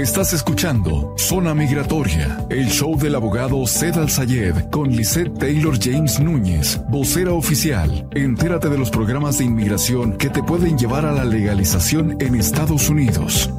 Estás escuchando Zona Migratoria, el show del abogado Zed Al Sayed con Lisette Taylor James Núñez, vocera oficial. Entérate de los programas de inmigración que te pueden llevar a la legalización en Estados Unidos.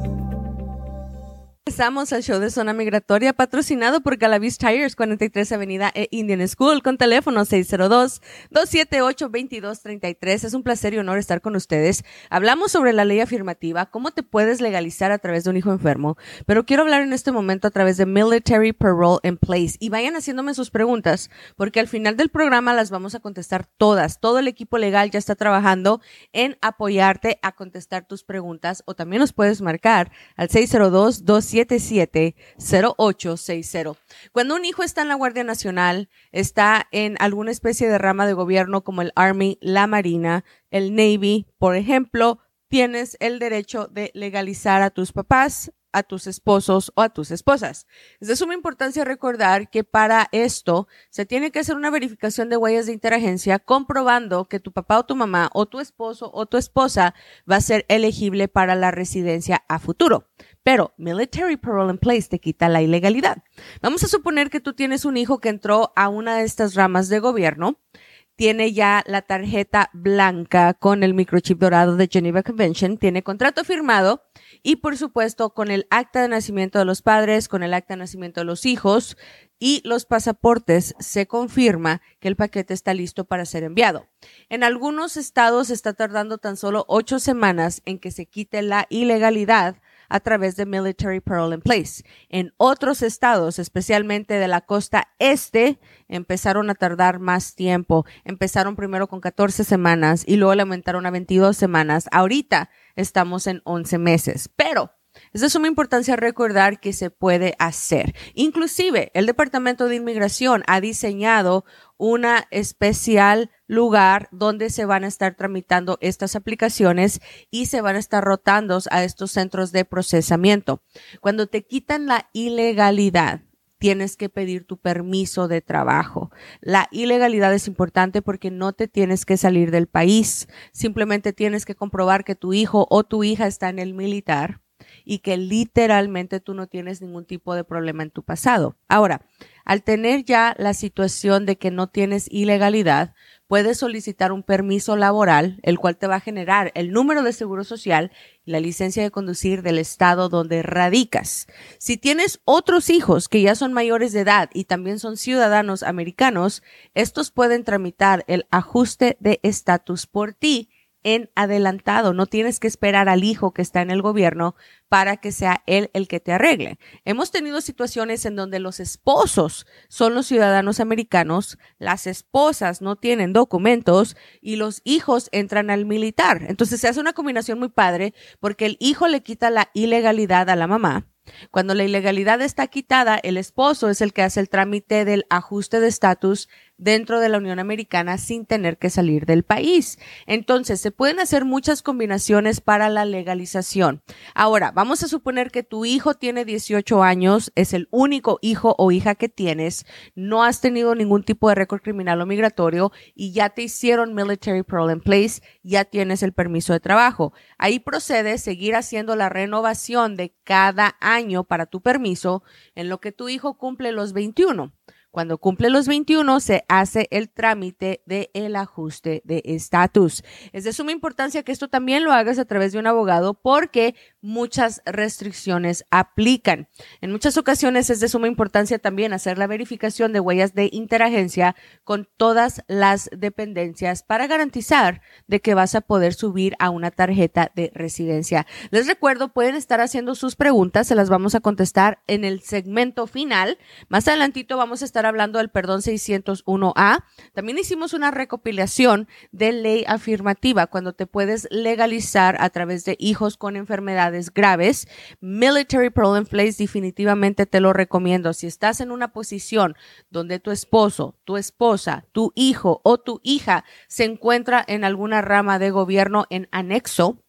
Empezamos al show de Zona Migratoria patrocinado por Galavis Tires, 43 Avenida e Indian School, con teléfono 602-278-2233. Es un placer y honor estar con ustedes. Hablamos sobre la ley afirmativa, cómo te puedes legalizar a través de un hijo enfermo, pero quiero hablar en este momento a través de Military Parole in Place. Y vayan haciéndome sus preguntas, porque al final del programa las vamos a contestar todas. Todo el equipo legal ya está trabajando en apoyarte a contestar tus preguntas, o también nos puedes marcar al 602 2 770860. Cuando un hijo está en la Guardia Nacional, está en alguna especie de rama de gobierno como el Army, la Marina, el Navy, por ejemplo, tienes el derecho de legalizar a tus papás, a tus esposos o a tus esposas. Es de suma importancia recordar que para esto se tiene que hacer una verificación de huellas de interagencia comprobando que tu papá o tu mamá o tu esposo o tu esposa va a ser elegible para la residencia a futuro. Pero Military Parole in Place te quita la ilegalidad. Vamos a suponer que tú tienes un hijo que entró a una de estas ramas de gobierno tiene ya la tarjeta blanca con el microchip dorado de Geneva Convention, tiene contrato firmado y por supuesto con el acta de nacimiento de los padres, con el acta de nacimiento de los hijos y los pasaportes se confirma que el paquete está listo para ser enviado. En algunos estados está tardando tan solo ocho semanas en que se quite la ilegalidad a través de Military Parole in Place. En otros estados, especialmente de la costa este, empezaron a tardar más tiempo. Empezaron primero con 14 semanas y luego le aumentaron a 22 semanas. Ahorita estamos en 11 meses, pero es de suma importancia recordar que se puede hacer. Inclusive, el Departamento de Inmigración ha diseñado una especial lugar donde se van a estar tramitando estas aplicaciones y se van a estar rotando a estos centros de procesamiento. Cuando te quitan la ilegalidad, tienes que pedir tu permiso de trabajo. La ilegalidad es importante porque no te tienes que salir del país. Simplemente tienes que comprobar que tu hijo o tu hija está en el militar y que literalmente tú no tienes ningún tipo de problema en tu pasado. Ahora, al tener ya la situación de que no tienes ilegalidad, puedes solicitar un permiso laboral, el cual te va a generar el número de seguro social y la licencia de conducir del estado donde radicas. Si tienes otros hijos que ya son mayores de edad y también son ciudadanos americanos, estos pueden tramitar el ajuste de estatus por ti en adelantado. No tienes que esperar al hijo que está en el gobierno para que sea él el que te arregle. Hemos tenido situaciones en donde los esposos son los ciudadanos americanos, las esposas no tienen documentos y los hijos entran al militar. Entonces se hace una combinación muy padre porque el hijo le quita la ilegalidad a la mamá cuando la ilegalidad está quitada, el esposo es el que hace el trámite del ajuste de estatus dentro de la Unión Americana sin tener que salir del país. Entonces, se pueden hacer muchas combinaciones para la legalización. Ahora, vamos a suponer que tu hijo tiene 18 años, es el único hijo o hija que tienes, no has tenido ningún tipo de récord criminal o migratorio y ya te hicieron military parole in place, ya tienes el permiso de trabajo. Ahí procede seguir haciendo la renovación de cada año para tu permiso en lo que tu hijo cumple los 21. Cuando cumple los 21 se hace el trámite de el ajuste de estatus. Es de suma importancia que esto también lo hagas a través de un abogado porque muchas restricciones aplican. En muchas ocasiones es de suma importancia también hacer la verificación de huellas de interagencia con todas las dependencias para garantizar de que vas a poder subir a una tarjeta de residencia. Les recuerdo, pueden estar haciendo sus preguntas, se las vamos a contestar en el segmento final. Más adelantito vamos a estar hablando del perdón 601A. También hicimos una recopilación de ley afirmativa cuando te puedes legalizar a través de hijos con enfermedades graves. Military Parole in Place definitivamente te lo recomiendo. Si estás en una posición donde tu esposo, tu esposa, tu hijo o tu hija se encuentra en alguna rama de gobierno en anexo,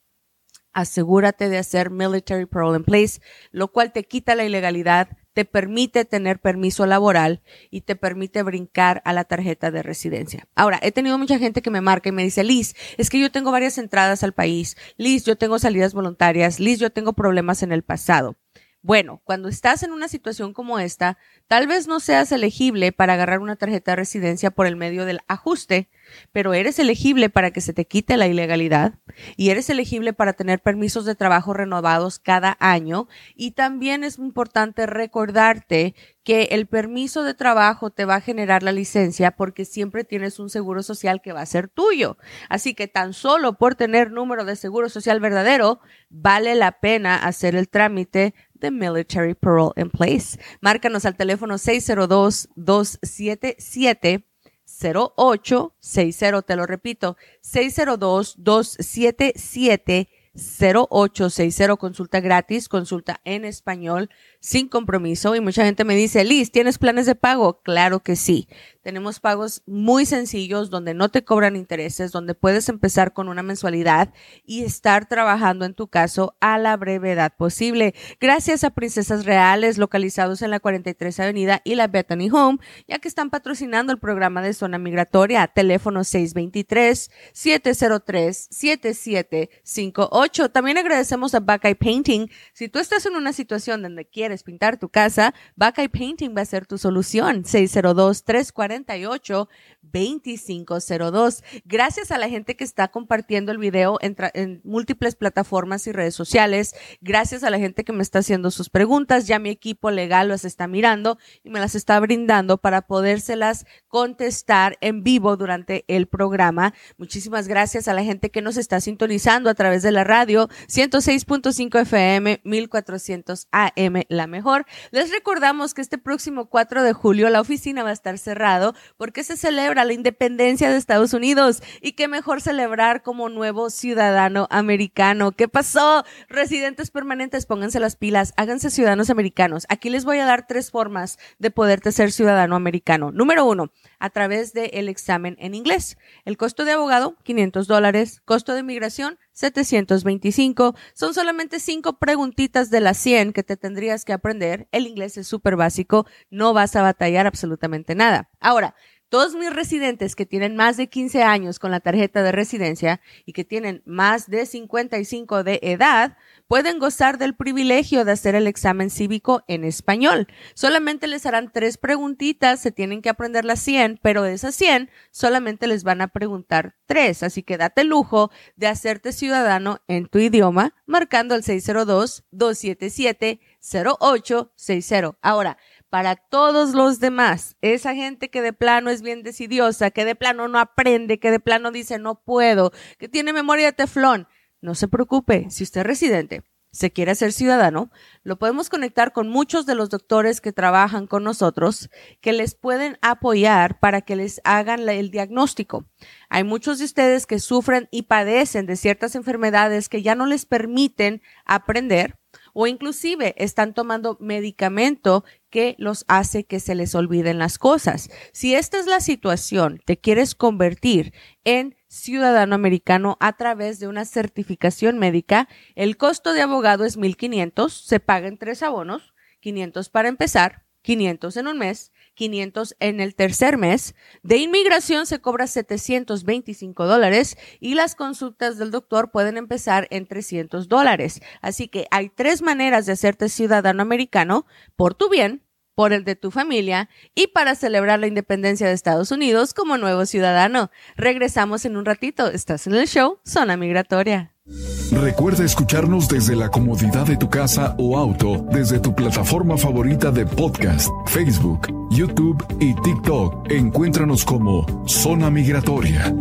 asegúrate de hacer military parole in place, lo cual te quita la ilegalidad, te permite tener permiso laboral y te permite brincar a la tarjeta de residencia. Ahora, he tenido mucha gente que me marca y me dice, Liz, es que yo tengo varias entradas al país. Liz, yo tengo salidas voluntarias. Liz, yo tengo problemas en el pasado. Bueno, cuando estás en una situación como esta, tal vez no seas elegible para agarrar una tarjeta de residencia por el medio del ajuste, pero eres elegible para que se te quite la ilegalidad y eres elegible para tener permisos de trabajo renovados cada año y también es importante recordarte que el permiso de trabajo te va a generar la licencia porque siempre tienes un seguro social que va a ser tuyo. Así que tan solo por tener número de seguro social verdadero, vale la pena hacer el trámite de Military Parole in Place. Márcanos al teléfono 602-277. 0860, te lo repito, 602-277 0860, consulta gratis, consulta en español, sin compromiso. Y mucha gente me dice, Liz, ¿tienes planes de pago? Claro que sí. Tenemos pagos muy sencillos donde no te cobran intereses, donde puedes empezar con una mensualidad y estar trabajando en tu caso a la brevedad posible. Gracias a Princesas Reales, localizados en la 43 Avenida y la Bethany Home, ya que están patrocinando el programa de zona migratoria. Teléfono 623-703-7758. También agradecemos a Buckeye Painting. Si tú estás en una situación donde quieres pintar tu casa, Buckeye Painting va a ser tu solución. 602 340 2502. Gracias a la gente que está compartiendo el video en, en, múltiples plataformas y redes sociales. Gracias a la gente que me está haciendo sus preguntas. Ya mi equipo legal las está mirando y me las está brindando para podérselas contestar en vivo durante el programa. Muchísimas gracias a la gente que nos está sintonizando a través de la radio 106.5 FM 1400 AM, la mejor. Les recordamos que este próximo 4 de julio la oficina va a estar cerrada porque se celebra la independencia de Estados Unidos y qué mejor celebrar como nuevo ciudadano americano. ¿Qué pasó? Residentes permanentes, pónganse las pilas, háganse ciudadanos americanos. Aquí les voy a dar tres formas de poderte ser ciudadano americano. Número uno, a través del examen en inglés. El costo de abogado, 500 dólares. Costo de migración, 725. Son solamente cinco preguntitas de las 100 que te tendrías que aprender. El inglés es súper básico, no vas a batallar absolutamente nada. Ahora, todos mis residentes que tienen más de 15 años con la tarjeta de residencia y que tienen más de 55 de edad pueden gozar del privilegio de hacer el examen cívico en español. Solamente les harán tres preguntitas, se tienen que aprender las 100, pero de esas 100 solamente les van a preguntar tres. Así que date el lujo de hacerte ciudadano en tu idioma marcando el 602-277-0860. Ahora, para todos los demás, esa gente que de plano es bien decidiosa, que de plano no aprende, que de plano dice no puedo, que tiene memoria de teflón, no se preocupe, si usted es residente, se quiere hacer ciudadano, lo podemos conectar con muchos de los doctores que trabajan con nosotros, que les pueden apoyar para que les hagan el diagnóstico. Hay muchos de ustedes que sufren y padecen de ciertas enfermedades que ya no les permiten aprender o inclusive están tomando medicamento que los hace que se les olviden las cosas. Si esta es la situación, te quieres convertir en ciudadano americano a través de una certificación médica, el costo de abogado es 1.500, se paga en tres abonos, 500 para empezar, 500 en un mes 500 en el tercer mes. De inmigración se cobra 725 dólares y las consultas del doctor pueden empezar en 300 dólares. Así que hay tres maneras de hacerte ciudadano americano por tu bien, por el de tu familia y para celebrar la independencia de Estados Unidos como nuevo ciudadano. Regresamos en un ratito. Estás en el show Zona Migratoria. Recuerda escucharnos desde la comodidad de tu casa o auto, desde tu plataforma favorita de podcast, Facebook, YouTube y TikTok. Encuéntranos como Zona Migratoria.